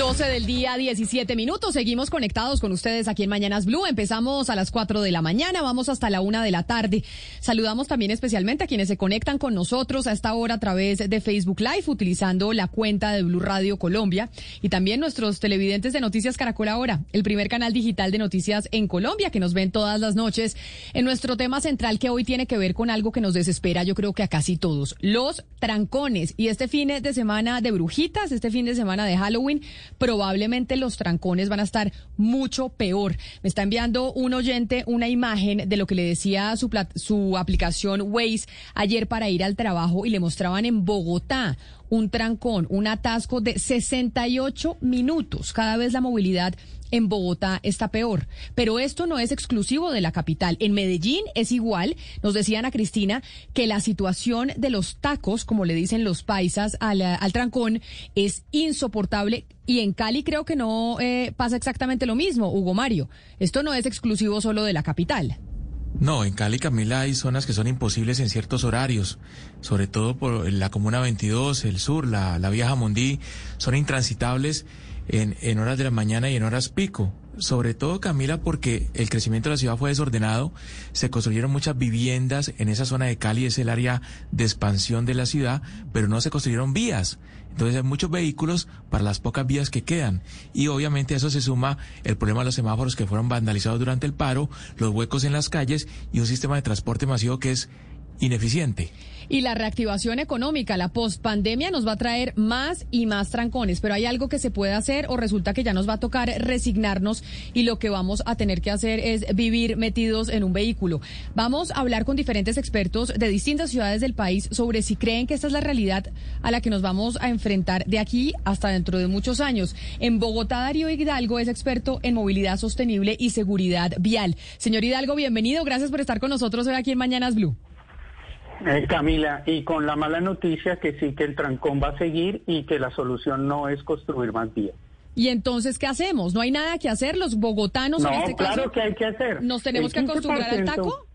12 del día, 17 minutos. Seguimos conectados con ustedes aquí en Mañanas Blue. Empezamos a las 4 de la mañana, vamos hasta la 1 de la tarde. Saludamos también especialmente a quienes se conectan con nosotros a esta hora a través de Facebook Live, utilizando la cuenta de Blue Radio Colombia y también nuestros televidentes de Noticias Caracol Ahora, el primer canal digital de noticias en Colombia, que nos ven todas las noches en nuestro tema central que hoy tiene que ver con algo que nos desespera, yo creo que a casi todos, los trancones. Y este fin de semana de brujitas, este fin de semana de Halloween, probablemente los trancones van a estar mucho peor. Me está enviando un oyente una imagen de lo que le decía su, aplicación Waze ayer para ir al trabajo y le mostraban en Bogotá un trancón, un atasco de 68 minutos. Cada vez la movilidad en Bogotá está peor. Pero esto no es exclusivo de la capital. En Medellín es igual. Nos decían a Cristina que la situación de los tacos, como le dicen los paisas al, al trancón, es insoportable. Y en Cali creo que no eh, pasa exactamente lo mismo, Hugo Mario. Esto no es exclusivo solo de la capital. No, en Cali, Camila, hay zonas que son imposibles en ciertos horarios, sobre todo por la Comuna 22, el sur, la, la Mondí, son intransitables en, en horas de la mañana y en horas pico. Sobre todo, Camila, porque el crecimiento de la ciudad fue desordenado, se construyeron muchas viviendas en esa zona de Cali, es el área de expansión de la ciudad, pero no se construyeron vías. Entonces hay muchos vehículos para las pocas vías que quedan. Y obviamente a eso se suma el problema de los semáforos que fueron vandalizados durante el paro, los huecos en las calles y un sistema de transporte masivo que es ineficiente. Y la reactivación económica, la postpandemia nos va a traer más y más trancones, pero hay algo que se puede hacer o resulta que ya nos va a tocar resignarnos y lo que vamos a tener que hacer es vivir metidos en un vehículo. Vamos a hablar con diferentes expertos de distintas ciudades del país sobre si creen que esta es la realidad a la que nos vamos a enfrentar de aquí hasta dentro de muchos años. En Bogotá, Darío Hidalgo es experto en movilidad sostenible y seguridad vial. Señor Hidalgo, bienvenido. Gracias por estar con nosotros hoy aquí en Mañanas Blue. Eh, Camila, y con la mala noticia que sí que el trancón va a seguir y que la solución no es construir más vías. ¿Y entonces qué hacemos? ¿No hay nada que hacer? ¿Los bogotanos no, en este claro caso que hay que hacer. nos tenemos que acostumbrar al taco?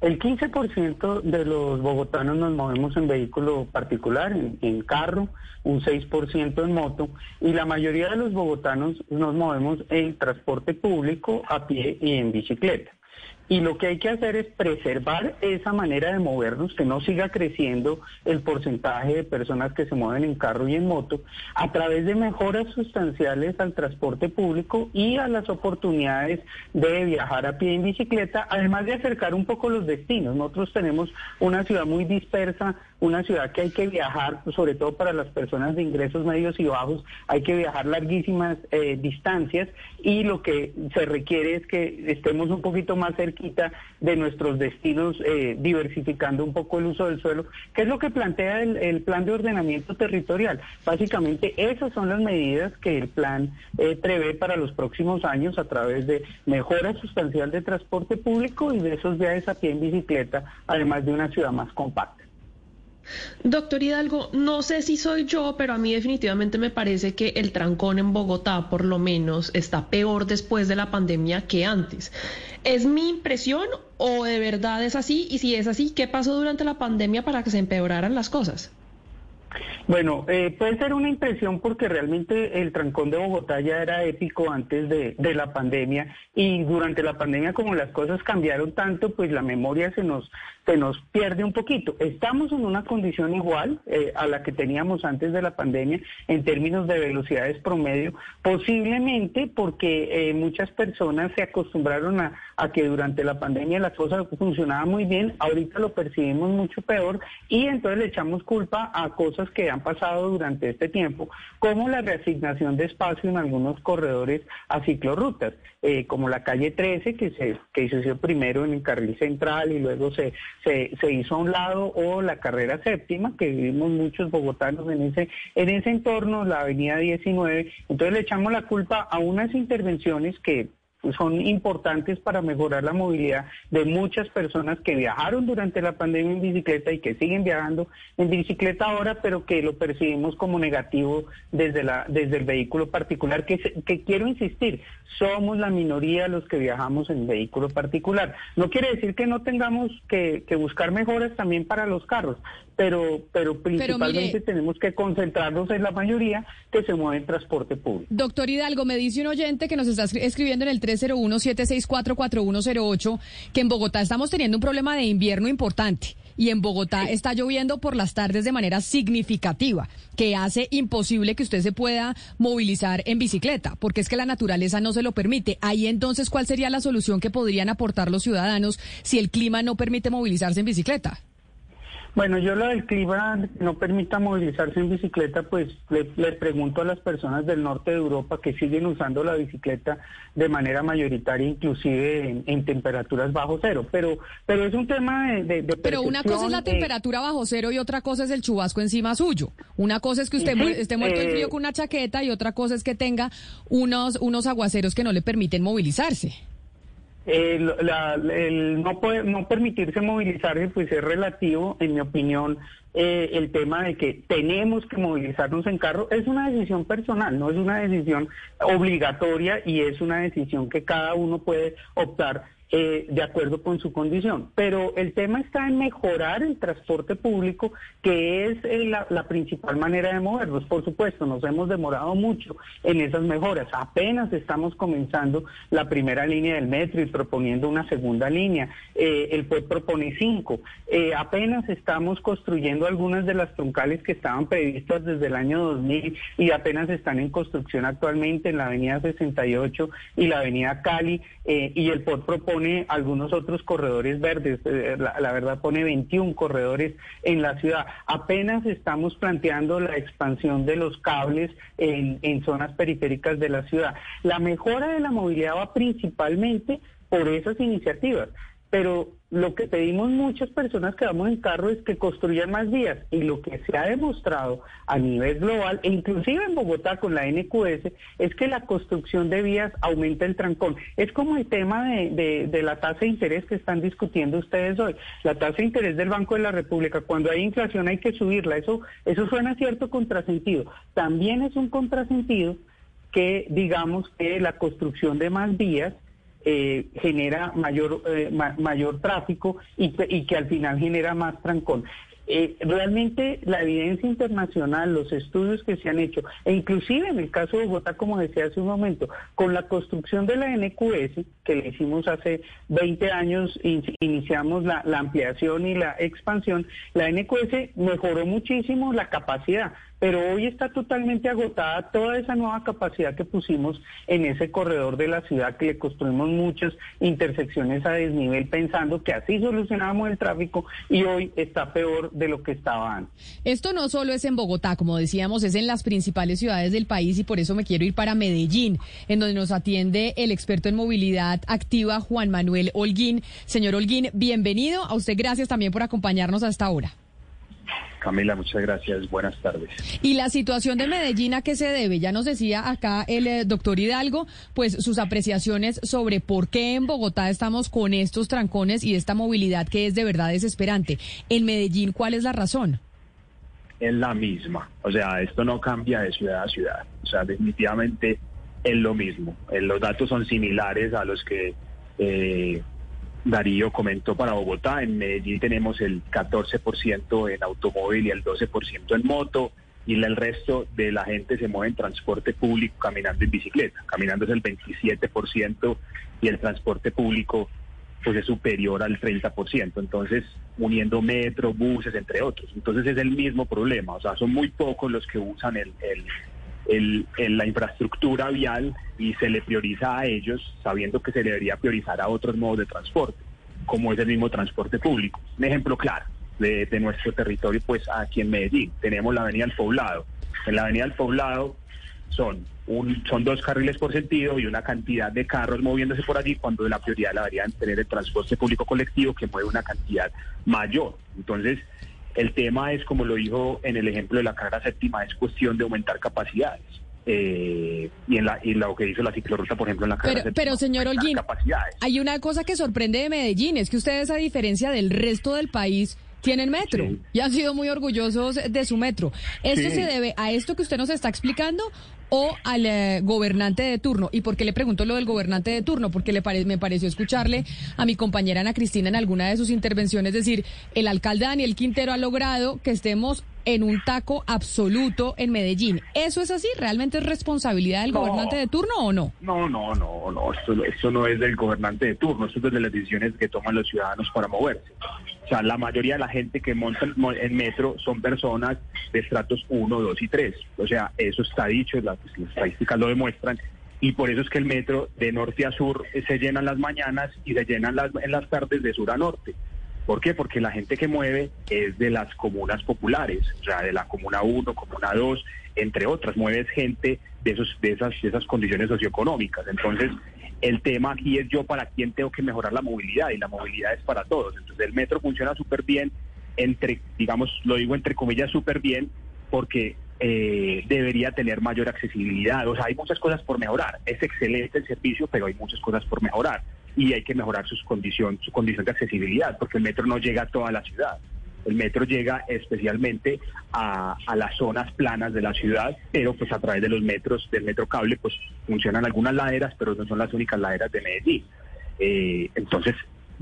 El 15% de los bogotanos nos movemos en vehículo particular, en, en, carro, un 6% en moto, y la mayoría de los bogotanos nos movemos en transporte público, a pie y en bicicleta. Y lo que hay que hacer es preservar esa manera de movernos, que no siga creciendo el porcentaje de personas que se mueven en carro y en moto, a través de mejoras sustanciales al transporte público y a las oportunidades de viajar a pie en bicicleta, además de acercar un poco los destinos. Nosotros tenemos una ciudad muy dispersa, una ciudad que hay que viajar, sobre todo para las personas de ingresos medios y bajos, hay que viajar larguísimas eh, distancias y lo que se requiere es que estemos un poquito más cerquita de nuestros destinos, eh, diversificando un poco el uso del suelo, que es lo que plantea el, plan de ordenamiento territorial. Básicamente esas son las medidas que el plan eh, prevé para los próximos años a través de mejora sustancial de transporte público y de esos viajes a pie en bicicleta, además de una ciudad más compacta. Doctor Hidalgo, no sé si soy yo, pero a mí definitivamente me parece que el trancón en Bogotá, por lo menos, está peor después de la pandemia que antes. ¿Es mi impresión o de verdad es así? Y si es así, ¿qué pasó durante la pandemia para que se empeoraran las cosas? Bueno, eh, puede ser una impresión porque realmente el trancón de Bogotá ya era épico antes de, la pandemia y durante la pandemia como las cosas cambiaron tanto, pues la memoria se nos, se nos pierde un poquito. Estamos en una condición igual eh, a la que teníamos antes de la pandemia en términos de velocidades promedio, posiblemente porque eh, muchas personas se acostumbraron a, a que durante la pandemia la cosa funcionaba muy bien, ahorita lo percibimos mucho peor y entonces le echamos culpa a cosas que han pasado durante este tiempo, como la reasignación de espacio en algunos corredores a ciclorrutas, eh, como la calle 13, que se, que hizo primero en el carril central y luego se, se, se hizo a un lado, o la carrera séptima, que vivimos muchos bogotanos en ese, en ese entorno, la avenida 19. Entonces le echamos la culpa a unas intervenciones que son importantes para mejorar la movilidad de muchas personas que viajaron durante la pandemia en bicicleta y que siguen viajando en bicicleta ahora, pero que lo percibimos como negativo desde, la, desde el vehículo particular, que, quiero insistir, somos la minoría los que viajamos en vehículo particular. No quiere decir que no tengamos que buscar mejoras también para los carros, pero, pero principalmente tenemos que concentrarnos en la mayoría que se mueve en transporte público. Doctor Hidalgo, me dice un oyente que nos está escribiendo en el 301-764-4108 que en Bogotá estamos teniendo un problema de invierno importante y en Bogotá está lloviendo por las tardes de manera significativa, que hace imposible que usted se pueda movilizar en bicicleta, porque es que la naturaleza no se lo permite. Ahí entonces, ¿cuál sería la solución que podrían aportar los ciudadanos si el clima no permite movilizarse en bicicleta? Bueno, yo lo del clima no permita movilizarse en bicicleta, pues le, pregunto a las personas del norte de Europa que siguen usando la bicicleta de manera mayoritaria, inclusive en, temperaturas bajo cero. Pero, pero es un tema de, Pero una cosa es la temperatura bajo cero y otra cosa es el chubasco encima suyo. Una cosa es que usted esté muerto de frío eh, con una chaqueta y otra cosa es que tenga unos, unos aguaceros que no le permiten movilizarse el no, puede, no permitirse movilizarse pues es relativo, en mi opinión, eh, el tema de que tenemos que movilizarnos en carro. Es una decisión personal, no es una decisión obligatoria y es una decisión que cada uno puede optar eh, de acuerdo con su condición. Pero el tema está en mejorar el transporte público, que es eh, la, principal manera de movernos. Por supuesto, nos hemos demorado mucho en esas mejoras. Apenas estamos comenzando la primera línea del metro y proponiendo una segunda línea. Eh, el PUEP propone cinco. apenas estamos construyendo algunas de las troncales que estaban previstas desde el año 2000 y apenas están en construcción actualmente en la avenida 68 y la avenida Cali. y el PUEP propone pone algunos otros corredores verdes, eh, la, verdad pone 21 corredores en la ciudad. Apenas estamos planteando la expansión de los cables en zonas periféricas de la ciudad. La mejora de la movilidad va principalmente por esas iniciativas pero lo que pedimos muchas personas que vamos en carro es que construyan más vías y lo que se ha demostrado a nivel global e inclusive en Bogotá con la NQS es que la construcción de vías aumenta el trancón. Es como el tema de, de, la tasa de interés que están discutiendo ustedes hoy. La tasa de interés del Banco de la República, cuando hay inflación hay que subirla. Eso, eso suena cierto contrasentido. También es un contrasentido que digamos que la construcción de más vías eh, genera mayor, eh, mayor tráfico y, y, que al final genera más trancón. Eh, realmente la evidencia internacional, los estudios que se han hecho, e inclusive en el caso de Bogotá, como decía hace un momento, con la construcción de la NQS, que le hicimos hace 20 años, iniciamos la, la ampliación y la expansión, la NQS mejoró muchísimo la capacidad pero hoy está totalmente agotada toda esa nueva capacidad que pusimos en ese corredor de la ciudad, que le construimos muchas intersecciones a desnivel pensando que así solucionábamos el tráfico y hoy está peor de lo que estaba antes. Esto no solo es en Bogotá, como decíamos, es en las principales ciudades del país y por eso me quiero ir para Medellín, en donde nos atiende el experto en movilidad activa Juan Manuel Holguín. Señor Holguín, bienvenido. A usted gracias también por acompañarnos hasta ahora. Camila, muchas gracias. Buenas tardes. ¿Y la situación de Medellín a qué se debe? Ya nos decía acá el eh, doctor Hidalgo, pues sus apreciaciones sobre por qué en Bogotá estamos con estos trancones y esta movilidad que es de verdad desesperante. En Medellín, ¿cuál es la razón? Es la misma. O sea, esto no cambia de ciudad a ciudad. O sea, definitivamente es lo mismo. Eh, los datos son similares a los que... Eh, Darío comentó para Bogotá, en Medellín tenemos el 14% en automóvil y el 12% en moto, y el resto de la gente se mueve en transporte público caminando en bicicleta. Caminando es el 27% y el transporte público pues es superior al 30%. Entonces, uniendo metro, buses, entre otros. Entonces es el mismo problema. O sea, son muy pocos los que usan el, el, la infraestructura vial y se le prioriza a ellos sabiendo que se debería priorizar a otros modos de transporte, como es el mismo transporte público. Un ejemplo claro de, de nuestro territorio, pues aquí en Medellín, tenemos la Avenida del Poblado. En la Avenida del Poblado son un, son dos carriles por sentido y una cantidad de carros moviéndose por allí cuando la prioridad la deberían tener el transporte público colectivo que mueve una cantidad mayor. Entonces, el tema es, como lo dijo en el ejemplo de la carrera séptima, es cuestión de aumentar capacidades. Eh, y en la y lo que hizo la ciclorruta, por ejemplo, en la carrera Pero, pero señor Holguín, hay una cosa que sorprende de Medellín, es que ustedes, a diferencia del resto del país, tienen metro y han sido muy orgullosos de su metro. ¿Esto se debe a esto que usted nos está explicando o al eh, gobernante de turno. ¿Y por qué le pregunto lo del gobernante de turno? Porque le me pareció escucharle a mi compañera Ana Cristina en alguna de sus intervenciones decir, el alcalde Daniel Quintero ha logrado que estemos en un taco absoluto en Medellín. ¿Eso es así? ¿Realmente es responsabilidad del gobernante de turno o no? No, no, no, no. Esto, esto no es del gobernante de turno. Esto es de las decisiones que toman los ciudadanos para moverse. O sea, la mayoría de la gente que monta en metro son personas de estratos 1, 2 y 3. O sea, eso está dicho, las, estadísticas lo demuestran. Y por eso es que el metro de norte a sur se llena en las mañanas y se llena en las tardes de sur a norte. ¿Por qué? Porque la gente que mueve es de las comunas populares, o sea, de la comuna 1, comuna 2, entre otras. Mueves gente de, esos, de, esas, de esas condiciones socioeconómicas. Entonces, el tema aquí es yo para quién tengo que mejorar la movilidad y la movilidad es para todos. Entonces el metro funciona súper bien, entre, digamos, lo digo entre comillas súper bien, porque eh, debería tener mayor accesibilidad. O sea, hay muchas cosas por mejorar. Es excelente el servicio, pero hay muchas cosas por mejorar y hay que mejorar sus condición, su condición de accesibilidad, porque el metro no llega a toda la ciudad. El metro llega especialmente a, las zonas planas de la ciudad, pero pues a través de los metros, del metro cable, pues funcionan algunas laderas, pero no son las únicas laderas de Medellín. Eh, entonces,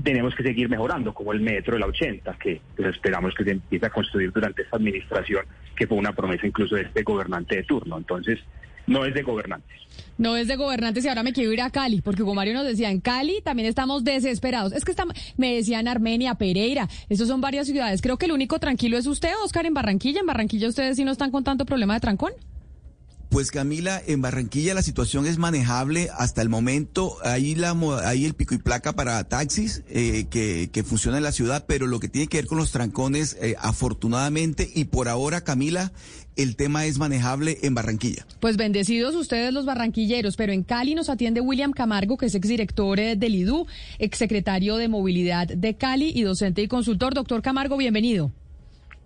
tenemos que seguir mejorando, como el metro de la 80, que pues, esperamos que se empiece a construir durante esta administración, que fue una promesa incluso de este gobernante de turno. Entonces, no es de gobernantes. No es de gobernantes y ahora me quiero ir a Cali, porque como Mario nos decía, en Cali también estamos desesperados. Es que estamos, me decían Armenia, Pereira, estos son varias ciudades. Creo que el único tranquilo es usted, Oscar, en Barranquilla. ¿En Barranquilla ustedes sí no están con tanto problema de trancón? Pues Camila, en Barranquilla la situación es manejable hasta el momento. Hay, la, hay el pico y placa para taxis eh, que, que funciona en la ciudad, pero lo que tiene que ver con los trancones, eh, afortunadamente, y por ahora, Camila, el tema es manejable en Barranquilla. Pues bendecidos ustedes los barranquilleros, pero en Cali nos atiende William Camargo, que es exdirector eh, del IDU, exsecretario de Movilidad de Cali y docente y consultor. Doctor Camargo, bienvenido.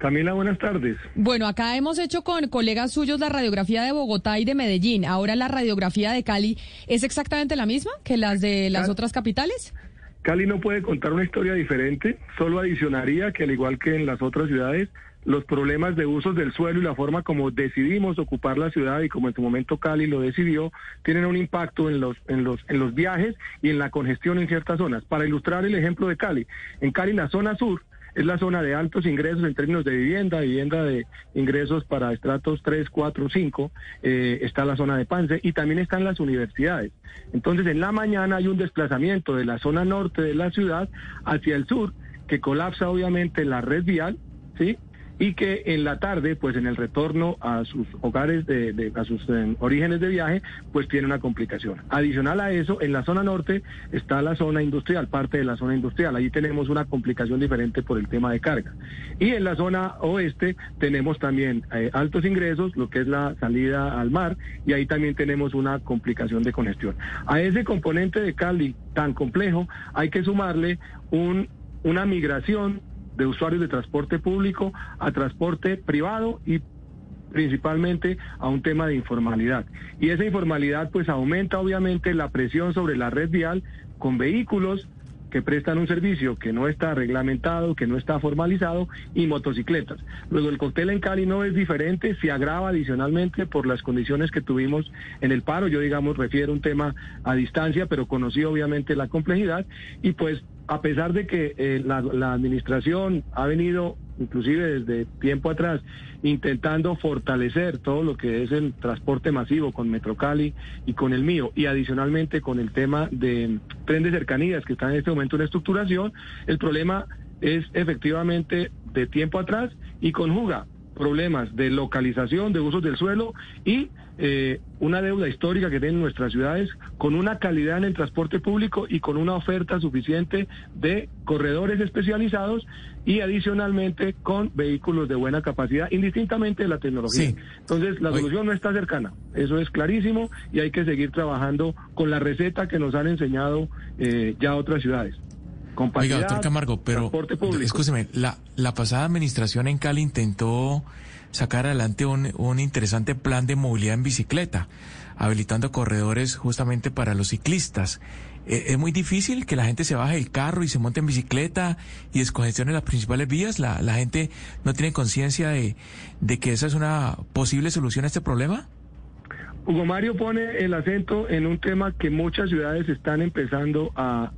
Camila, buenas tardes. Bueno, acá hemos hecho con colegas suyos la radiografía de Bogotá y de Medellín. Ahora la radiografía de Cali es exactamente la misma que las de las otras capitales. Cali no puede contar una historia diferente, solo adicionaría que al igual que en las otras ciudades, los problemas de usos del suelo y la forma como decidimos ocupar la ciudad y como en su momento Cali lo decidió, tienen un impacto en los, en los, en los viajes y en la congestión en ciertas zonas. Para ilustrar el ejemplo de Cali, en Cali la zona sur es la zona de altos ingresos en términos de vivienda, vivienda de ingresos para estratos 3, 4, 5, está la zona de Pance y también están las universidades. Entonces, en la mañana hay un desplazamiento de la zona norte de la ciudad hacia el sur que colapsa obviamente la red vial, ¿sí? Y que en la tarde, pues en el retorno a sus hogares, de, a sus eh, orígenes de viaje, pues tiene una complicación. Adicional a eso, en la zona norte está la zona industrial, parte de la zona industrial. Allí tenemos una complicación diferente por el tema de carga. Y en la zona oeste tenemos también eh, altos ingresos, lo que es la salida al mar, y ahí también tenemos una complicación de congestión. A ese componente de Cali tan complejo hay que sumarle un, una migración de usuarios de transporte público a transporte privado y principalmente a un tema de informalidad. Y esa informalidad pues aumenta obviamente la presión sobre la red vial con vehículos que prestan un servicio que no está reglamentado, que no está formalizado, y motocicletas. Luego el cóctel en Cali no es diferente, se agrava adicionalmente por las condiciones que tuvimos en el paro. Yo, digamos, refiero un tema a distancia, pero conocí obviamente la complejidad, y pues a pesar de que eh, la, la administración ha venido, inclusive desde tiempo atrás, intentando fortalecer todo lo que es el transporte masivo con Metrocali y con el mío, y adicionalmente con el tema de tren de cercanías que está en este momento en estructuración, el problema es efectivamente de tiempo atrás y conjuga problemas de localización, de usos del suelo y eh, una deuda histórica que tienen nuestras ciudades con una calidad en el transporte público y con una oferta suficiente de corredores especializados y adicionalmente con vehículos de buena capacidad, indistintamente de la tecnología. Entonces, la solución no está cercana, eso es clarísimo y hay que seguir trabajando con la receta que nos han enseñado eh, ya otras ciudades. Oiga, doctor Camargo, pero escúcheme, la, la pasada administración en Cali intentó sacar adelante un, un interesante plan de movilidad en bicicleta, habilitando corredores justamente para los ciclistas. Eh, es muy difícil que la gente se baje del carro y se monte en bicicleta y descongestione las principales vías. La, la gente no tiene conciencia de, de que esa es una posible solución a este problema. Hugo Mario pone el acento en un tema que muchas ciudades están empezando a,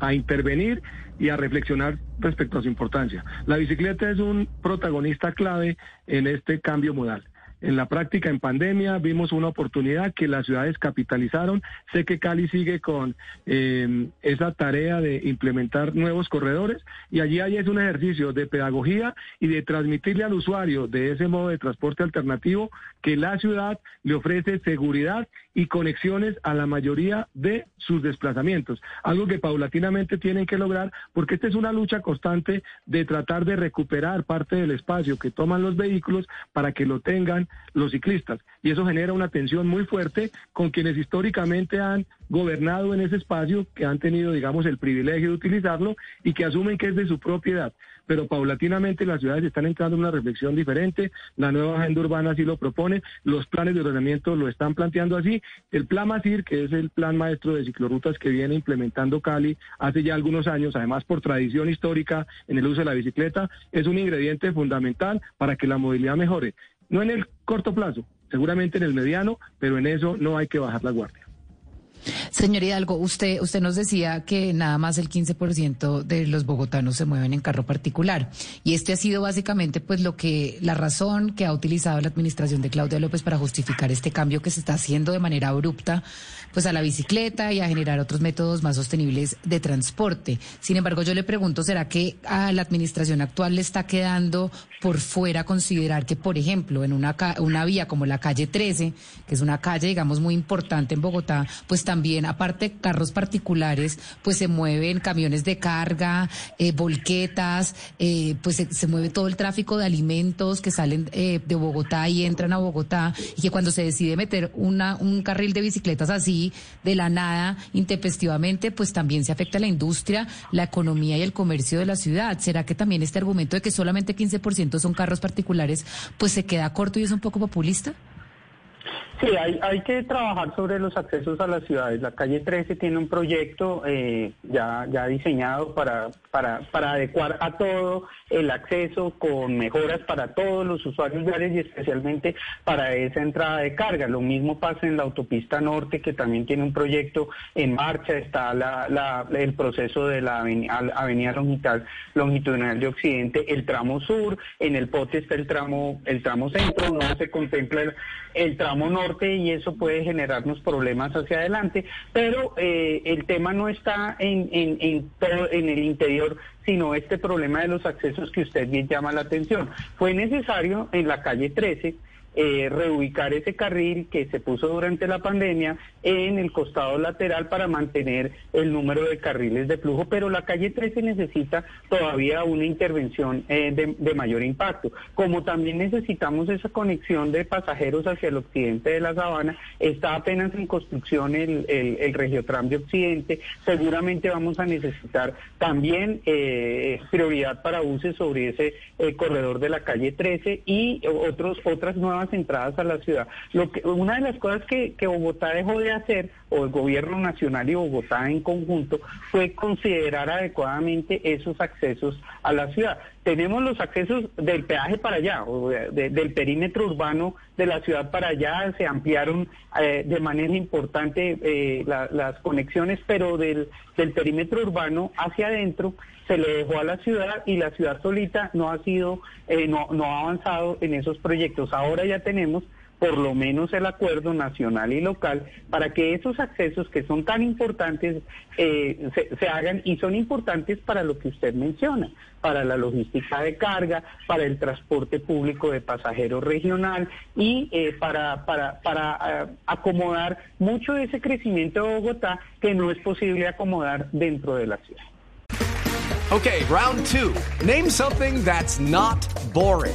a, intervenir y a reflexionar respecto a su importancia. La bicicleta es un protagonista clave en este cambio modal. En la práctica, en pandemia, vimos una oportunidad que las ciudades capitalizaron. Sé que Cali sigue con eh, esa tarea de implementar nuevos corredores y allí hay es un ejercicio de pedagogía y de transmitirle al usuario de ese modo de transporte alternativo que la ciudad le ofrece seguridad y conexiones a la mayoría de sus desplazamientos, algo que paulatinamente tienen que lograr porque esta es una lucha constante de tratar de recuperar parte del espacio que toman los vehículos para que lo tengan los ciclistas. Y eso genera una tensión muy fuerte con quienes históricamente han gobernado en ese espacio, que han tenido, digamos, el privilegio de utilizarlo y que asumen que es de su propiedad pero paulatinamente las ciudades están entrando en una reflexión diferente, la nueva agenda urbana así lo propone, los planes de ordenamiento lo están planteando así, el plan MASIR, que es el plan maestro de ciclorrutas que viene implementando Cali hace ya algunos años, además por tradición histórica en el uso de la bicicleta, es un ingrediente fundamental para que la movilidad mejore, no en el corto plazo, seguramente en el mediano, pero en eso no hay que bajar la guardia. Señor Hidalgo, usted, usted nos decía que nada más el 15% de los bogotanos se mueven en carro particular. Y este ha sido básicamente pues lo que, la razón que ha utilizado la administración de Claudia López para justificar este cambio que se está haciendo de manera abrupta pues a la bicicleta y a generar otros métodos más sostenibles de transporte. Sin embargo, yo le pregunto, ¿será que a la administración actual le está quedando por fuera considerar que, por ejemplo, en una, una vía como la calle 13, que es una calle, digamos, muy importante en Bogotá, pues también, aparte carros particulares, pues se mueven camiones de carga, eh, volquetas, eh, pues se, mueve todo el tráfico de alimentos que salen eh, de Bogotá y entran a Bogotá, y que cuando se decide meter una, un carril de bicicletas así, de la nada, intempestivamente, pues también se afecta a la industria, la economía y el comercio de la ciudad. ¿Será que también este argumento de que solamente 15% son carros particulares, pues se queda corto y es un poco populista? Sí, hay, hay que trabajar sobre los accesos a las ciudades. La calle 13 tiene un proyecto eh, ya, ya diseñado para, para, para adecuar a todo el acceso con mejoras para todos los usuarios viales y especialmente para esa entrada de carga. Lo mismo pasa en la autopista norte que también tiene un proyecto en marcha. Está la, el proceso de la avenida, longitudinal, longitudinal de Occidente, el tramo sur. En el POTE está el tramo, el tramo centro. No se contempla el tramo norte y eso puede generarnos problemas hacia adelante, pero eh, el tema no está en, en, en, todo, en el interior, sino este problema de los accesos que usted bien llama la atención. Fue necesario en la calle 13 eh, reubicar ese carril que se puso durante la pandemia en el costado lateral para mantener el número de carriles de flujo, pero la calle 13 necesita todavía una intervención eh, de, mayor impacto. Como también necesitamos esa conexión de pasajeros hacia el occidente de la sabana, está apenas en construcción el, el, regiotram de occidente, seguramente vamos a necesitar también eh, prioridad para buses sobre ese corredor de la calle 13 y otros, otras nuevas entradas a la ciudad. Lo que, una de las cosas que, que Bogotá dejó de hacer o el gobierno nacional y Bogotá en conjunto fue considerar adecuadamente esos accesos a la ciudad. Tenemos los accesos del peaje para allá, o del perímetro urbano de la ciudad para allá, se ampliaron eh, de manera importante eh, las conexiones, pero del, del perímetro urbano hacia adentro se le dejó a la ciudad y la ciudad solita no ha sido, eh, no, no ha avanzado en esos proyectos. Ahora ya tenemos por lo menos el acuerdo nacional y local para que esos accesos que son tan importantes eh, se, hagan y son importantes para lo que usted menciona, para la logística de carga, para el transporte público de pasajeros regional y eh, para, para, para eh, acomodar mucho de ese crecimiento de Bogotá que no es posible acomodar dentro de la ciudad. Okay, round two. Name something that's not boring.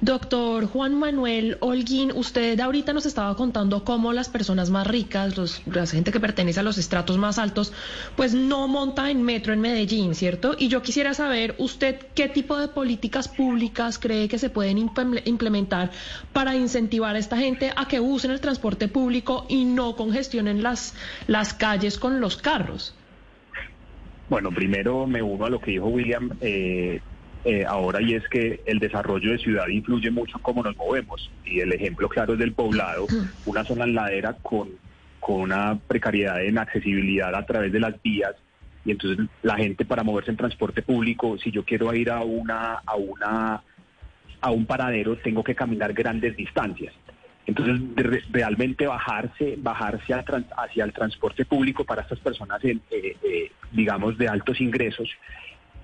Doctor Juan Manuel Holguín, usted ahorita nos estaba contando cómo las personas más ricas, los, la gente que pertenece a los estratos más altos, pues no monta en metro en Medellín, ¿cierto? Y yo quisiera saber, usted, ¿qué tipo de políticas públicas cree que se pueden implementar para incentivar a esta gente a que usen el transporte público y no congestionen las, las calles con los carros? Bueno, primero me uno a lo que dijo William. Eh, eh, ahora y es que el desarrollo de ciudad influye mucho en cómo nos movemos. Y el ejemplo claro es del poblado, una zona en ladera con, con una precariedad en accesibilidad a través de las vías. Y entonces la gente para moverse en transporte público, si yo quiero ir a una, a una, a un paradero, tengo que caminar grandes distancias. Entonces, realmente bajarse, bajarse hacia el transporte público para estas personas, eh, eh, digamos, de altos ingresos,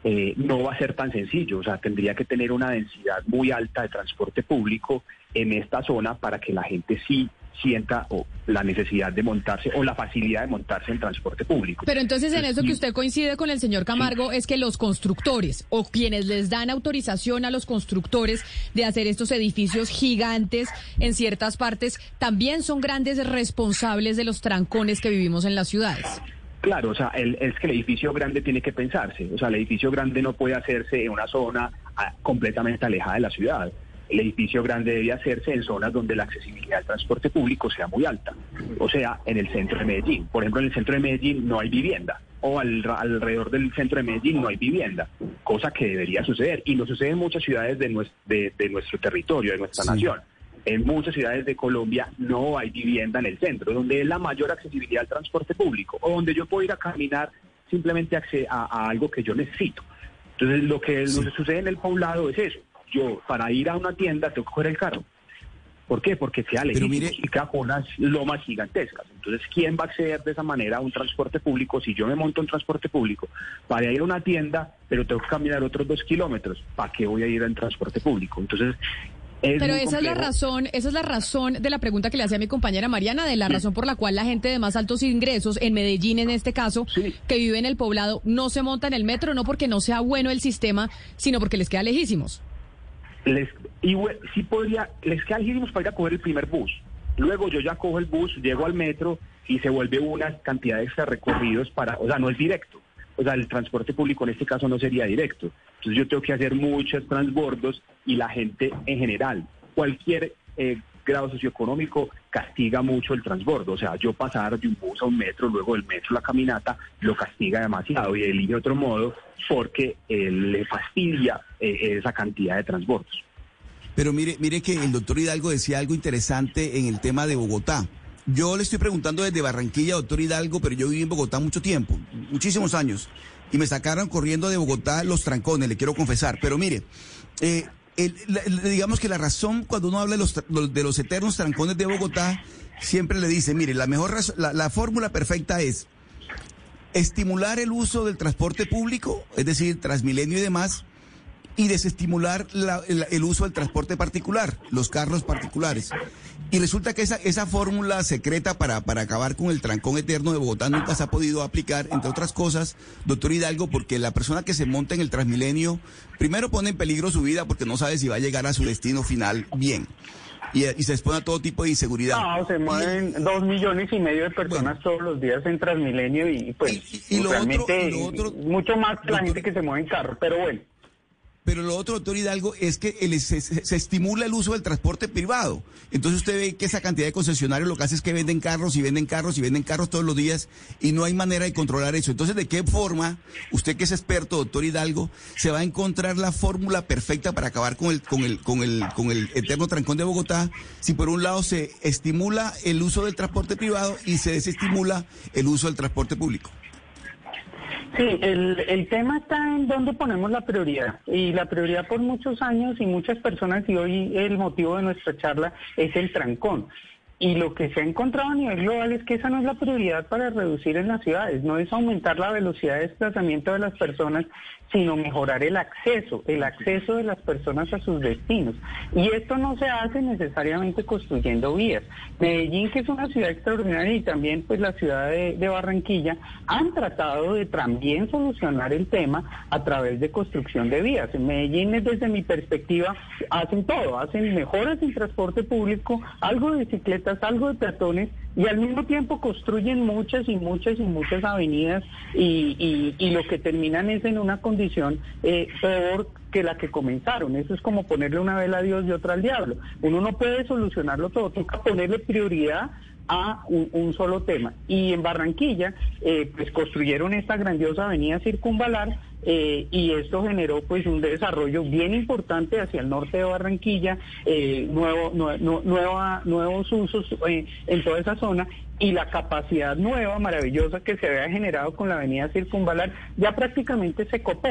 eh, no va a ser tan sencillo. O sea, tendría que tener una densidad muy alta de transporte público en esta zona para que la gente sí sienta o la necesidad de montarse o la facilidad de montarse en transporte público. Pero entonces en eso que usted coincide con el señor Camargo es que los constructores o quienes les dan autorización a los constructores de hacer estos edificios gigantes en ciertas partes también son grandes responsables de los trancones que vivimos en las ciudades. Claro, o sea, es que el edificio grande tiene que pensarse. O sea, el edificio grande no puede hacerse en una zona ah, completamente alejada de la ciudad. El edificio grande debe hacerse en zonas donde la accesibilidad al transporte público sea muy alta. O sea, en el centro de Medellín. Por ejemplo, en el centro de Medellín no hay vivienda. O alrededor del centro de Medellín no hay vivienda. Cosa que debería suceder. Y no sucede en muchas ciudades de nuestro, territorio, de nuestra nación. En muchas ciudades de Colombia no hay vivienda en el centro, donde es la mayor accesibilidad al transporte público, o donde yo puedo ir a caminar simplemente a, algo que yo necesito. Entonces, lo que sucede en el poblado es eso. Yo, para ir a una tienda, tengo que coger el carro. ¿Por qué? Porque sea legítimo y queda con unas lomas gigantescas. Entonces, ¿quién va a acceder de esa manera a un transporte público? Si yo me monto en transporte público para ir a una tienda, pero tengo que caminar otros dos kilómetros, ¿para qué voy a ir en transporte público? Entonces, pero esa es la razón, esa es la razón de la pregunta que le hacía mi compañera Mariana, de la razón por la cual la gente de más altos ingresos, en Medellín en este caso, que vive en el poblado, no se monta en el metro, no porque no sea bueno el sistema, sino porque les queda lejísimos. Les, y sí podría, les queda lejísimos para ir a coger el primer bus. Luego yo ya cojo el bus, llego al metro y se vuelve una cantidad de extra recorridos para, o sea, no es directo. O sea, el transporte público en este caso no sería directo. Entonces yo tengo que hacer muchos transbordos y la gente en general, cualquier eh, grado socioeconómico castiga mucho el transbordo. O sea, yo pasar de un bus a un metro, luego del metro la caminata, lo castiga demasiado y elige otro modo porque eh, le fastidia eh, esa cantidad de transbordos. Pero mire, mire que el doctor Hidalgo decía algo interesante en el tema de Bogotá. Yo le estoy preguntando desde Barranquilla, doctor Hidalgo, pero yo viví en Bogotá mucho tiempo, muchísimos años y me sacaron corriendo de Bogotá los trancones, le quiero confesar. Pero mire, eh, digamos que la razón cuando uno habla de los, de los eternos trancones de Bogotá, siempre le dice, mire, la mejor la, la fórmula perfecta es estimular el uso del transporte público, es decir, Transmilenio y demás, y desestimular la- el, el uso del transporte particular, los carros particulares. Y resulta que esa, esa fórmula secreta para, para acabar con el trancón eterno de Bogotá nunca se ha podido aplicar, entre otras cosas, doctor Hidalgo, porque la persona que se monta en el Transmilenio, primero pone en peligro su vida porque no sabe si va a llegar a su destino final bien. Y, y se expone a todo tipo de inseguridad. No, se mueven dos millones y medio de personas todos los días en Transmilenio y pues y lo realmente otro- y lo otro- mucho más que la gente que se mueve en carro, pero bueno. Pero lo otro, doctor Hidalgo, es que se- se estimula el uso del transporte privado. Entonces usted ve que esa cantidad de concesionarios lo que hace es que venden carros y venden carros y venden carros todos los días y no hay manera de controlar eso. Entonces, ¿de qué forma, usted que es experto, doctor Hidalgo, se va a encontrar la fórmula perfecta para acabar con el, con el, con el, con el eterno trancón de Bogotá si por un lado se estimula el uso del transporte privado y se desestimula el uso del transporte público? Sí, el, el tema está en dónde ponemos la prioridad. Y la prioridad por muchos años y muchas personas, y hoy el motivo de nuestra charla es el trancón. Y lo que se ha encontrado a nivel global es que esa no es la prioridad para reducir en las ciudades, no es aumentar la velocidad de desplazamiento de las personas, sino mejorar el acceso, el acceso de las personas a sus destinos. Y esto no se hace necesariamente construyendo vías. Medellín, que es una ciudad extraordinaria, y también pues la ciudad de, Barranquilla, han tratado de también solucionar el tema a través de construcción de vías. En Medellín, desde mi perspectiva, hacen todo, hacen mejoras en transporte público, algo de algo de peatones, y al mismo tiempo construyen muchas y muchas y muchas avenidas y, y- y lo que terminan es en una condición eh, peor que la que comenzaron. Eso es como ponerle una vela a Dios y otra al diablo. Uno no puede solucionarlo todo, toca ponerle prioridad a un, un solo tema. Y en Barranquilla, eh, pues construyeron esta grandiosa avenida circunvalar eh, y esto generó pues un desarrollo bien importante hacia el norte de Barranquilla, eh, nuevo, nue- nu- nueva, nuevos usos eh, en toda esa zona y la capacidad nueva, maravillosa que se había generado con la avenida circunvalar ya prácticamente se copó.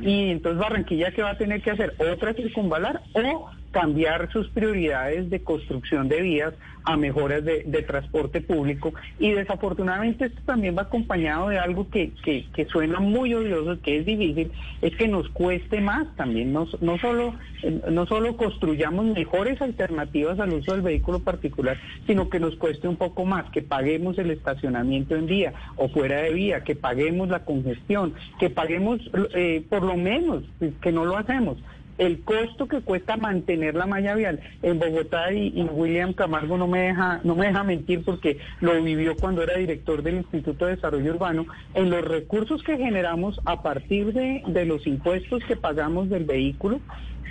Y entonces Barranquilla, ¿qué va a tener que hacer? ¿Otra circunvalar o cambiar sus prioridades de construcción de vías a mejoras de, de transporte público? Y desafortunadamente esto también va acompañado de algo que, que, que suena muy odioso, que es difícil, es que nos cueste más también. No, solo, no solo construyamos mejores alternativas al uso del vehículo particular, sino que nos cueste un poco más, que paguemos el estacionamiento en vía o fuera de vía, que paguemos la congestión, que paguemos eh, por lo menos, que no lo hacemos, el costo que cuesta mantener la malla vial en Bogotá y, William Camargo no me deja no me deja mentir porque lo vivió cuando era director del Instituto de Desarrollo Urbano en los recursos que generamos a partir de, de los impuestos que pagamos del vehículo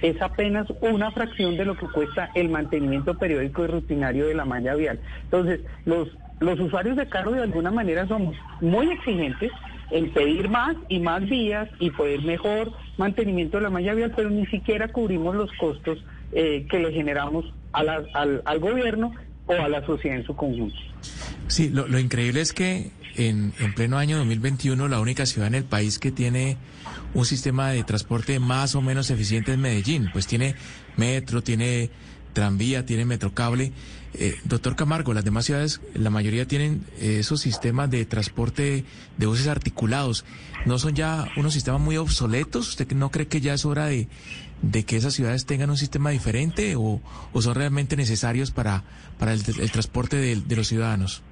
es apenas una fracción de lo que cuesta el mantenimiento periódico y rutinario de la malla vial. Entonces, los, los usuarios de carro de alguna manera somos muy exigentes en pedir más y más vías y poder mejor mantenimiento de la malla vial, pero ni siquiera cubrimos los costos eh, que le generamos a la- al, al gobierno o a la sociedad en su conjunto. Sí, lo, lo increíble es que en, en pleno año 2021 la única ciudad en el país que tiene un sistema de transporte más o menos eficiente es Medellín. Pues tiene metro, tiene tranvía, tiene metrocable. Eh, doctor Camargo, las demás ciudades, la mayoría tienen eh, esos sistemas de transporte de buses articulados. ¿No son ya unos sistemas muy obsoletos? ¿Usted no cree que ya es hora de, que esas ciudades tengan un sistema diferente o, o son realmente necesarios para, el transporte de, de los ciudadanos?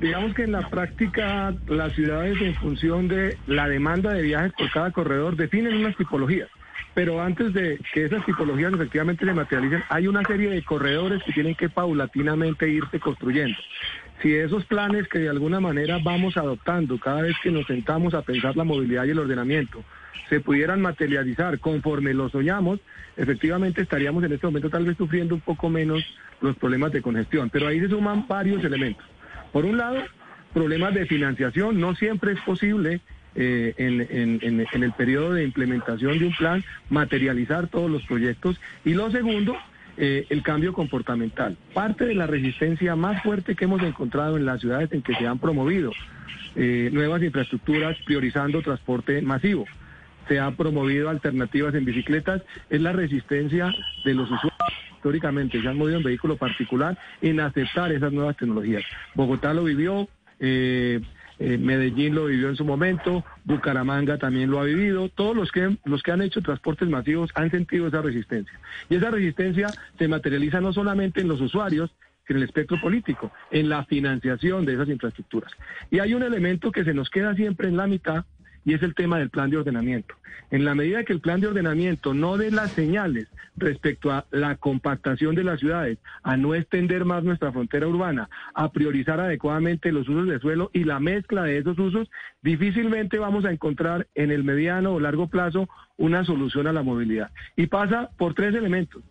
Digamos que en la práctica las ciudades en función de la demanda de viajes por cada corredor definen unas tipologías. Pero antes de que esas tipologías efectivamente se materialicen, hay una serie de corredores que tienen que paulatinamente irse construyendo. Si esos planes que de alguna manera vamos adoptando cada vez que nos sentamos a pensar la movilidad y el ordenamiento se pudieran materializar conforme lo soñamos, efectivamente estaríamos en este momento tal vez sufriendo un poco menos los problemas de congestión. Pero ahí se suman varios elementos. Por un lado, problemas de financiación. No siempre es posible eh, en, el periodo de implementación de un plan materializar todos los proyectos. Y lo segundo, eh, el cambio comportamental. Parte de la resistencia más fuerte que hemos encontrado en las ciudades en que se han promovido eh, nuevas infraestructuras priorizando transporte masivo. Se han promovido alternativas en bicicletas, es la resistencia de los usuarios históricamente se han movido en vehículo particular en aceptar esas nuevas tecnologías. Bogotá lo vivió, eh, eh, Medellín lo vivió en su momento, Bucaramanga también lo ha vivido, todos los que, los que han hecho transportes masivos han sentido esa resistencia. Y esa resistencia se materializa no solamente en los usuarios, sino en el espectro político, en la financiación de esas infraestructuras. Y hay un elemento que se nos queda siempre en la mitad y es el tema del plan de ordenamiento. En la medida que el plan de ordenamiento no dé las señales respecto a la compactación de las ciudades, a no extender más nuestra frontera urbana, a priorizar adecuadamente los usos de suelo y la mezcla de esos usos, difícilmente vamos a encontrar en el mediano o largo plazo una solución a la movilidad. Y pasa por tres elementos.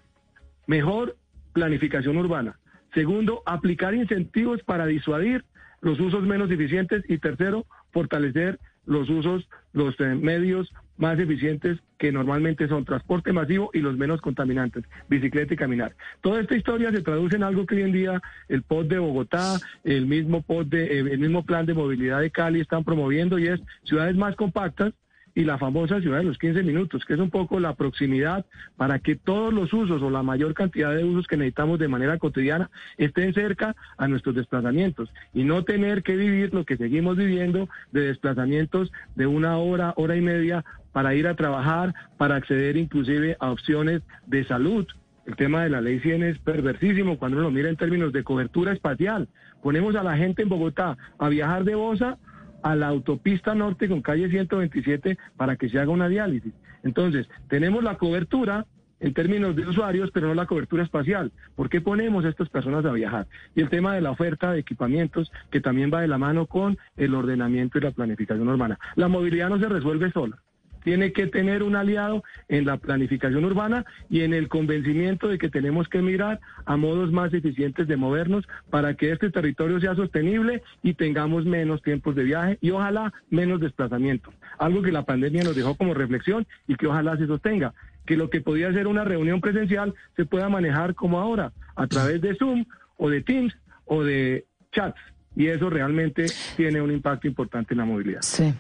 Mejor planificación urbana. Segundo, aplicar incentivos para disuadir los usos menos eficientes. Y tercero, fortalecer los usos, los eh, medios más eficientes que normalmente son transporte masivo y los menos contaminantes, bicicleta y caminar. Toda esta historia se traduce en algo que hoy en día el POD de Bogotá, el mismo POD de, el mismo plan de movilidad de Cali están promoviendo y es ciudades más compactas y la famosa ciudad de los 15 minutos, que es un poco la proximidad para que todos los usos o la mayor cantidad de usos que necesitamos de manera cotidiana estén cerca a nuestros desplazamientos y no tener que vivir lo que seguimos viviendo de desplazamientos de una hora, hora y media para ir a trabajar, para acceder inclusive a opciones de salud. El tema de la ley 100 es perversísimo cuando uno lo mira en términos de cobertura espacial. Ponemos a la gente en Bogotá a viajar de Bosa a la autopista norte con calle 127 para que se haga una diálisis. Entonces, tenemos la cobertura en términos de usuarios, pero no la cobertura espacial. ¿Por qué ponemos a estas personas a viajar? Y el tema de la oferta de equipamientos, que también va de la mano con el ordenamiento y la planificación urbana. La movilidad no se resuelve sola tiene que tener un aliado en la planificación urbana y en el convencimiento de que tenemos que mirar a modos más eficientes de movernos para que este territorio sea sostenible y tengamos menos tiempos de viaje y ojalá menos desplazamientos. Algo que la pandemia nos dejó como reflexión y que ojalá se sostenga. Que lo que podía ser una reunión presencial se pueda manejar como ahora, a través de Zoom o de Teams o de chats. Y eso realmente tiene un impacto importante en la movilidad. Sí.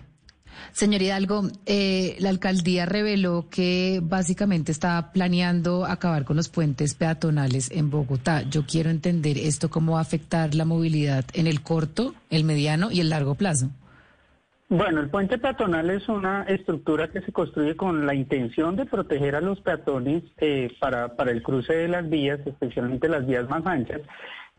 Señor Hidalgo, eh, la alcaldía reveló que básicamente está planeando acabar con los puentes peatonales en Bogotá. Yo quiero entender esto cómo va a afectar la movilidad en el corto, el mediano y el largo plazo. Bueno, el puente peatonal es una estructura que se construye con la intención de proteger a los peatones eh, para, para el cruce de las vías, especialmente las vías más anchas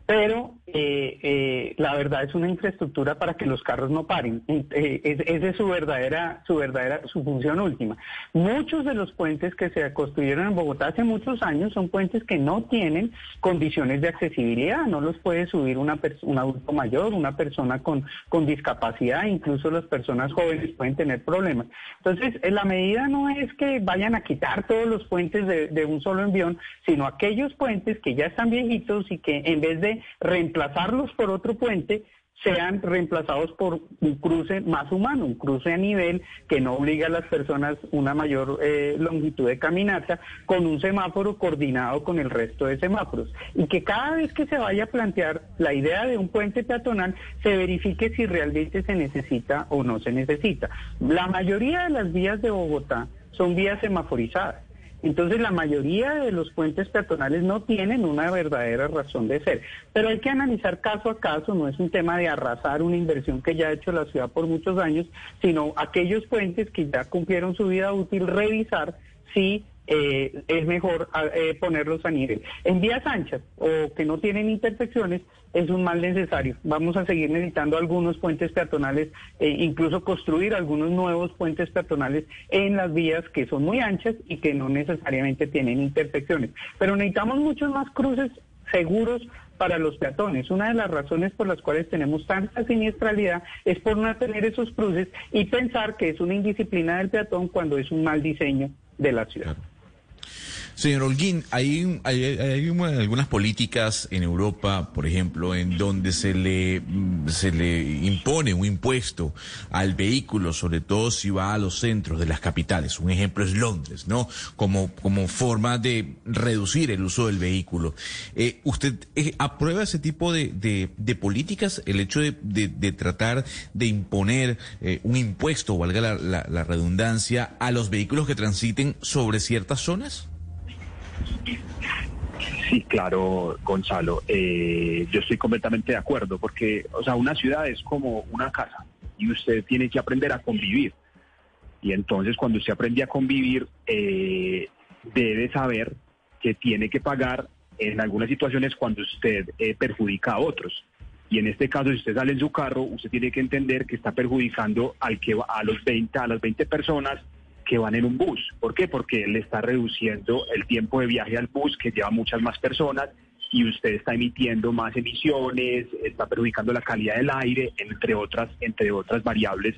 pero eh, eh, la verdad es una infraestructura para que los carros no paren. Eh, esa es su verdadera, su verdadera, su función última. Muchos de los puentes que se construyeron en Bogotá hace muchos años son puentes que no tienen condiciones de accesibilidad. No los puede subir una un adulto mayor, una persona con, con discapacidad, incluso las personas jóvenes pueden tener problemas. Entonces, la medida no es que vayan a quitar todos los puentes de, de un solo envión, sino aquellos puentes que ya están viejitos y que en vez de reemplazarlos por otro puente, sean reemplazados por un cruce más humano, un cruce a nivel que no obliga a las personas una mayor eh, longitud de caminata, con un semáforo coordinado con el resto de semáforos. Y que cada vez que se vaya a plantear la idea de un puente peatonal, se verifique si realmente se necesita o no se necesita. La mayoría de las vías de Bogotá son vías semaforizadas. Entonces la mayoría de los puentes peatonales no tienen una verdadera razón de ser. Pero hay que analizar caso a caso, no es un tema de arrasar una inversión que ya ha hecho la ciudad por muchos años, sino aquellos puentes que ya cumplieron su vida útil, revisar si eh, es mejor eh, ponerlos a nivel. En vías anchas o que no tienen intersecciones es un mal necesario. Vamos a seguir necesitando algunos puentes peatonales, e incluso construir algunos nuevos puentes peatonales en las vías que son muy anchas y que no necesariamente tienen intersecciones. Pero necesitamos muchos más cruces seguros para los peatones. Una de las razones por las cuales tenemos tanta siniestralidad es por no tener esos cruces y pensar que es una indisciplina del peatón cuando es un mal diseño de la ciudad. Señor Holguín, hay, algunas políticas en Europa, por ejemplo, en donde se le, se le impone un impuesto al vehículo, sobre todo si va a los centros de las capitales. Un ejemplo es Londres, ¿no? Como, como forma de reducir el uso del vehículo. Eh, ¿Usted eh, aprueba ese tipo de, de, políticas? El hecho de, de tratar de imponer eh, un impuesto, valga la, la, la redundancia, a los vehículos que transiten sobre ciertas zonas? Sí, claro, Gonzalo. Eh, yo estoy completamente de acuerdo porque, o sea, una ciudad es como una casa. y usted tiene que aprender a convivir. Y entonces cuando usted aprende a convivir, eh, debe saber que tiene que pagar en algunas situaciones cuando usted eh, perjudica a otros. Y en este caso, si usted sale en su carro, usted tiene que entender que está perjudicando al que a los 20, a las 20 personas que van en un bus. ¿Por qué? Porque le está reduciendo el tiempo de viaje al bus, que lleva muchas más personas, y usted está emitiendo más emisiones, está perjudicando la calidad del aire, entre otras, entre otras variables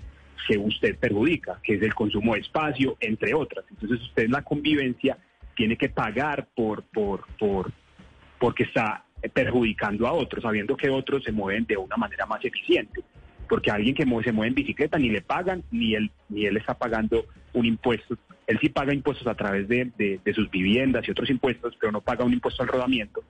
que usted perjudica, que es el consumo de espacio, entre otras. Entonces usted en la convivencia tiene que pagar por, por, por, porque está perjudicando a otros, sabiendo que otros se mueven de una manera más eficiente. Porque alguien que se mueve en bicicleta ni le pagan, ni él, ni él está pagando un impuesto. Él sí paga impuestos a través de, de, sus viviendas y otros impuestos, pero no paga un impuesto al rodamiento.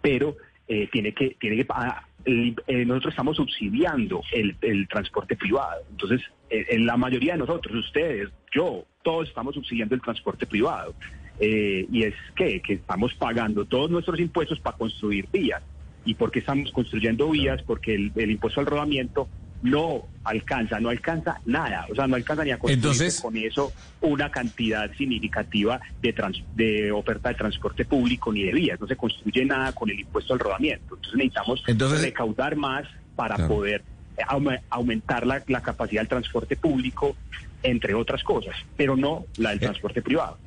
Pero eh, tiene que, tiene que pagar, eh, nosotros estamos subsidiando el, el transporte privado. Entonces, eh, en la mayoría de nosotros, ustedes, yo, todos estamos subsidiando el transporte privado. Eh, y es que, que estamos pagando todos nuestros impuestos para construir vías. ¿Y por qué estamos construyendo vías? Porque el, el impuesto al rodamiento no alcanza, no alcanza nada, o sea, no alcanza ni a construir Entonces, con eso una cantidad significativa de, trans, de oferta de transporte público ni de vías, no se construye nada con el impuesto al rodamiento. Entonces necesitamos Entonces, recaudar más para Claro. poder eh, aume- aumentar la, la capacidad del transporte público, entre otras cosas, pero no la del transporte privado.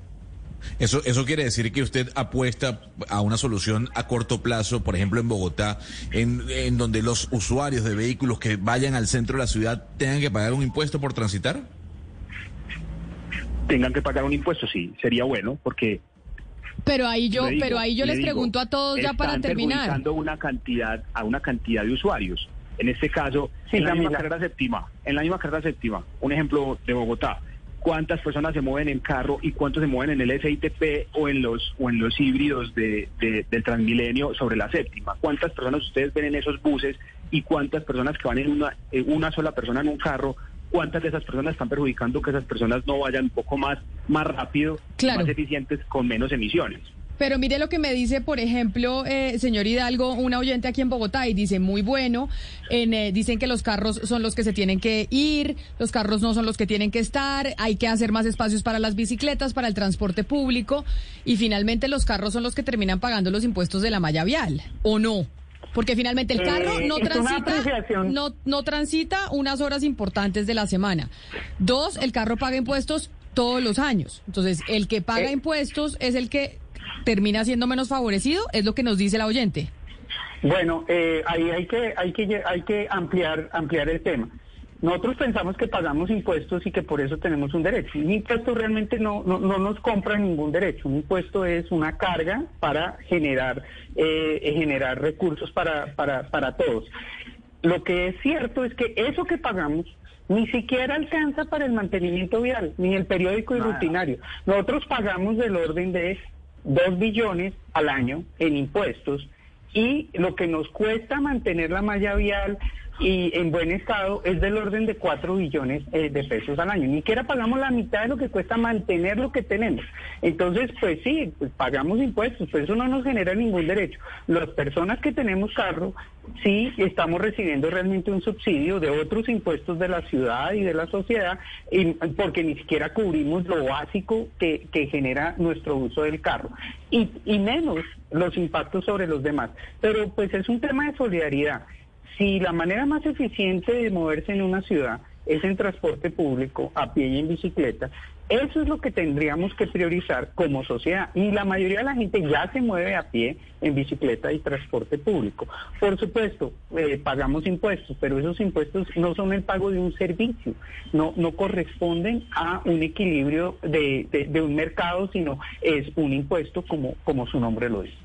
Eso, eso quiere decir que usted apuesta a una solución a corto plazo, por ejemplo en Bogotá, en, en donde los usuarios de vehículos que vayan al centro de la ciudad tengan que pagar un impuesto por transitar. Tengan que pagar un impuesto, sí, sería bueno, porque Pero ahí yo, digo, pero ahí yo le les digo, pregunto a todos ya para están terminar. perjudicando una cantidad a una cantidad de usuarios. En este caso, Sí, en la misma carrera séptima, en la misma carrera séptima, un ejemplo de Bogotá, cuántas personas se mueven en carro y cuántos se mueven en el SITP o en los o en los híbridos de, de- del Transmilenio sobre la séptima. ¿Cuántas personas ustedes ven en esos buses y cuántas personas que van en una eh, una sola persona en un carro? ¿Cuántas de esas personas están perjudicando que esas personas no vayan un poco más más rápido, Claro. más eficientes con menos emisiones? Pero mire lo que me dice, por ejemplo, eh, señor Hidalgo, una oyente aquí en Bogotá y dice, muy bueno, en, eh, dicen que los carros son los que se tienen que ir, los carros no son los que tienen que estar, hay que hacer más espacios para las bicicletas, para el transporte público y finalmente los carros son los que terminan pagando los impuestos de la malla vial, ¿o no? Porque finalmente el carro Eh, no transita, no, no transita unas horas importantes de la semana. Dos, el carro paga impuestos todos los años. Entonces, el que paga Eh. impuestos es el que termina siendo menos favorecido, es lo que nos dice la oyente. Bueno, eh, ahí hay que, hay que, hay que ampliar, ampliar el tema. Nosotros pensamos que pagamos impuestos y que por eso tenemos un derecho. Un impuesto realmente no, no, no nos compra ningún derecho. Un impuesto es una carga para generar, eh, generar recursos para, para, para todos. Lo que es cierto es que eso que pagamos ni siquiera alcanza para el mantenimiento vial, ni el periódico y rutinario. Nosotros pagamos del orden de 2 billones al año en impuestos y lo que nos cuesta mantener la malla vial y en buen estado es del orden de 4 billones eh, de pesos al año. Ni siquiera pagamos la mitad de lo que cuesta mantener lo que tenemos. Entonces, pues sí, pues pagamos impuestos, pero eso no nos genera ningún derecho. Las personas que tenemos carro, sí estamos recibiendo realmente un subsidio de otros impuestos de la ciudad y de la sociedad, y- porque ni siquiera cubrimos lo básico que, que genera nuestro uso del carro. Y, y menos los impactos sobre los demás. Pero pues es un tema de solidaridad. Si la manera más eficiente de moverse en una ciudad es en transporte público, a pie y en bicicleta, eso es lo que tendríamos que priorizar como sociedad. Y la mayoría de la gente ya se mueve a pie, en bicicleta y transporte público. Por supuesto, eh, pagamos impuestos, pero esos impuestos no son el pago de un servicio, no, no corresponden a un equilibrio de, de- un mercado, sino es un impuesto como, como su nombre lo dice.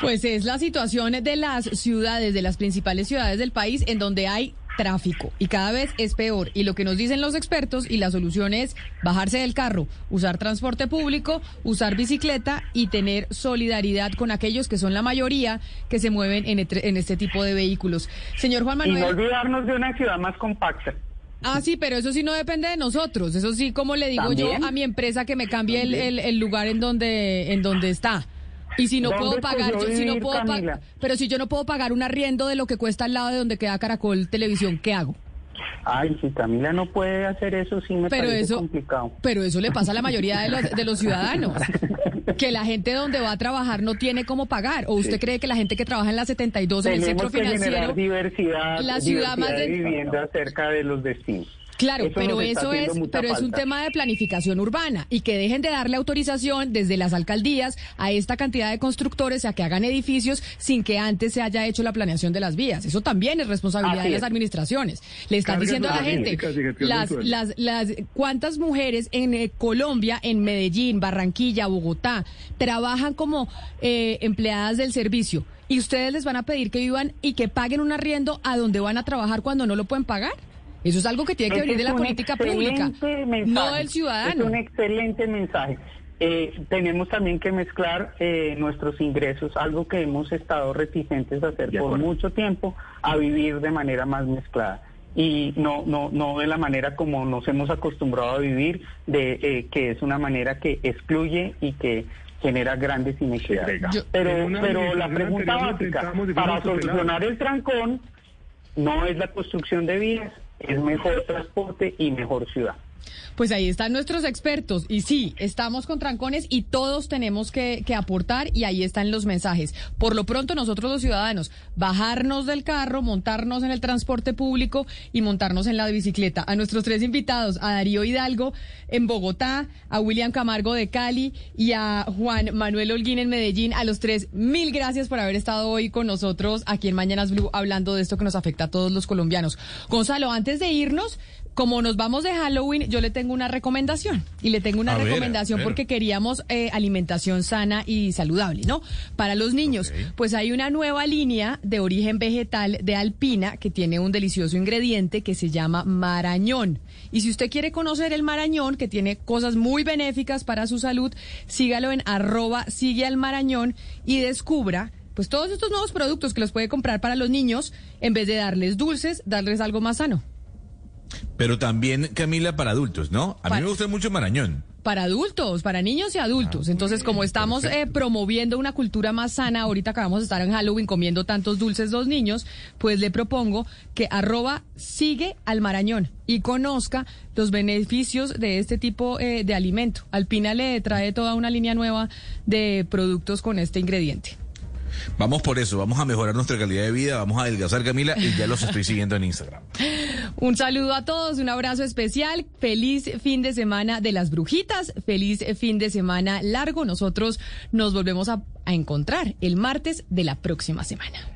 Pues es la situación de las ciudades, de las principales ciudades del país, en donde hay tráfico y cada vez es peor. Y lo que nos dicen los expertos y la solución es bajarse del carro, usar transporte público, usar bicicleta y tener solidaridad con aquellos que son la mayoría que se mueven en, este tipo de vehículos. Señor Juan Y no Manuel. olvidarnos de una ciudad más compacta. Ah, sí, pero eso sí no depende de nosotros. Eso sí, como le digo ¿También? yo a mi empresa que me cambie el, el- el lugar en donde, en donde está. Y si no ¿Dónde puedo pagar, yo, si no puedo pa- pero si yo no puedo pagar un arriendo de lo que cuesta al lado de donde queda Caracol Televisión, ¿qué hago? Ay, si Camila no puede hacer eso, sí me Pero parece eso- complicado. Pero eso le pasa a la mayoría de los, de los ciudadanos. Que la gente donde va a trabajar no tiene cómo pagar. ¿O usted cree que la gente que trabaja en la 72 en el centro Tenemos que financiero... generar diversidad, la ciudad diversidad más de de- vivienda cerca de los destinos. Claro, Eso pero eso es, pero es un tema de planificación urbana y que dejen de darle autorización desde las alcaldías a esta cantidad de constructores a que hagan edificios sin que antes se haya hecho la planeación de las vías. Eso también es responsabilidad Así de las es. administraciones. Le están Cargas diciendo a la gente las, las, las cuántas mujeres en eh, Colombia, en Medellín, Barranquilla, Bogotá, trabajan como eh, empleadas del servicio y ustedes les van a pedir que vivan y que paguen un arriendo a donde van a trabajar cuando no lo pueden pagar. Eso es algo que tiene que venir de es la política pública, mensaje. no del Es ciudadano. un excelente mensaje. Eh, tenemos también que mezclar eh, nuestros ingresos, algo que hemos estado reticentes a hacer por mucho tiempo, a vivir de manera más mezclada. Y no, no, no de la manera como nos hemos acostumbrado a vivir, de eh, que es una manera que excluye y que genera grandes inequidades. Yo- pero, pero la pregunta básica, para solucionar el trancón, no es la construcción de vías, es mejor transporte y mejor ciudad. Pues ahí están nuestros expertos. Y sí, estamos con trancones y todos tenemos que, aportar y ahí están los mensajes. Por lo pronto nosotros los ciudadanos, bajarnos del carro, montarnos en el transporte público y montarnos en la bicicleta. A nuestros tres invitados, a Darío Hidalgo en Bogotá, a William Camargo de Cali y a Juan Manuel Holguín en Medellín. A los tres, mil gracias por haber estado hoy con nosotros aquí en Mañanas Blue hablando de esto que nos afecta a todos los colombianos. Gonzalo, antes de irnos, como nos vamos de Halloween, yo le tengo una recomendación. Y le tengo una A recomendación ver. porque queríamos eh, alimentación sana y saludable, ¿no? Para los niños, pues hay una nueva línea de origen vegetal de Alpina que tiene un delicioso ingrediente que se llama marañón. Y si usted quiere conocer el marañón, que tiene cosas muy benéficas para su salud, sígalo en arroba sigue al marañón y descubra pues todos estos nuevos productos que los puede comprar para los niños, en vez de darles dulces, darles algo más sano. Pero también, Camila, para adultos, ¿no? A mí me gusta mucho Marañón. Para adultos, para niños y adultos. Entonces, como estamos eh, promoviendo una cultura más sana, ahorita acabamos de estar en Halloween comiendo tantos dulces los niños, pues le propongo que arroba sigue al marañón y conozca los beneficios de este tipo eh, de alimento. Alpina le trae toda una línea nueva de productos con este ingrediente. Vamos por eso, vamos a mejorar nuestra calidad de vida, vamos a adelgazar, Camila, y ya los estoy siguiendo en Instagram. Un saludo a todos, un abrazo especial, feliz fin de semana de las brujitas, feliz fin de semana largo. Nosotros nos volvemos a, a encontrar el martes de la próxima semana.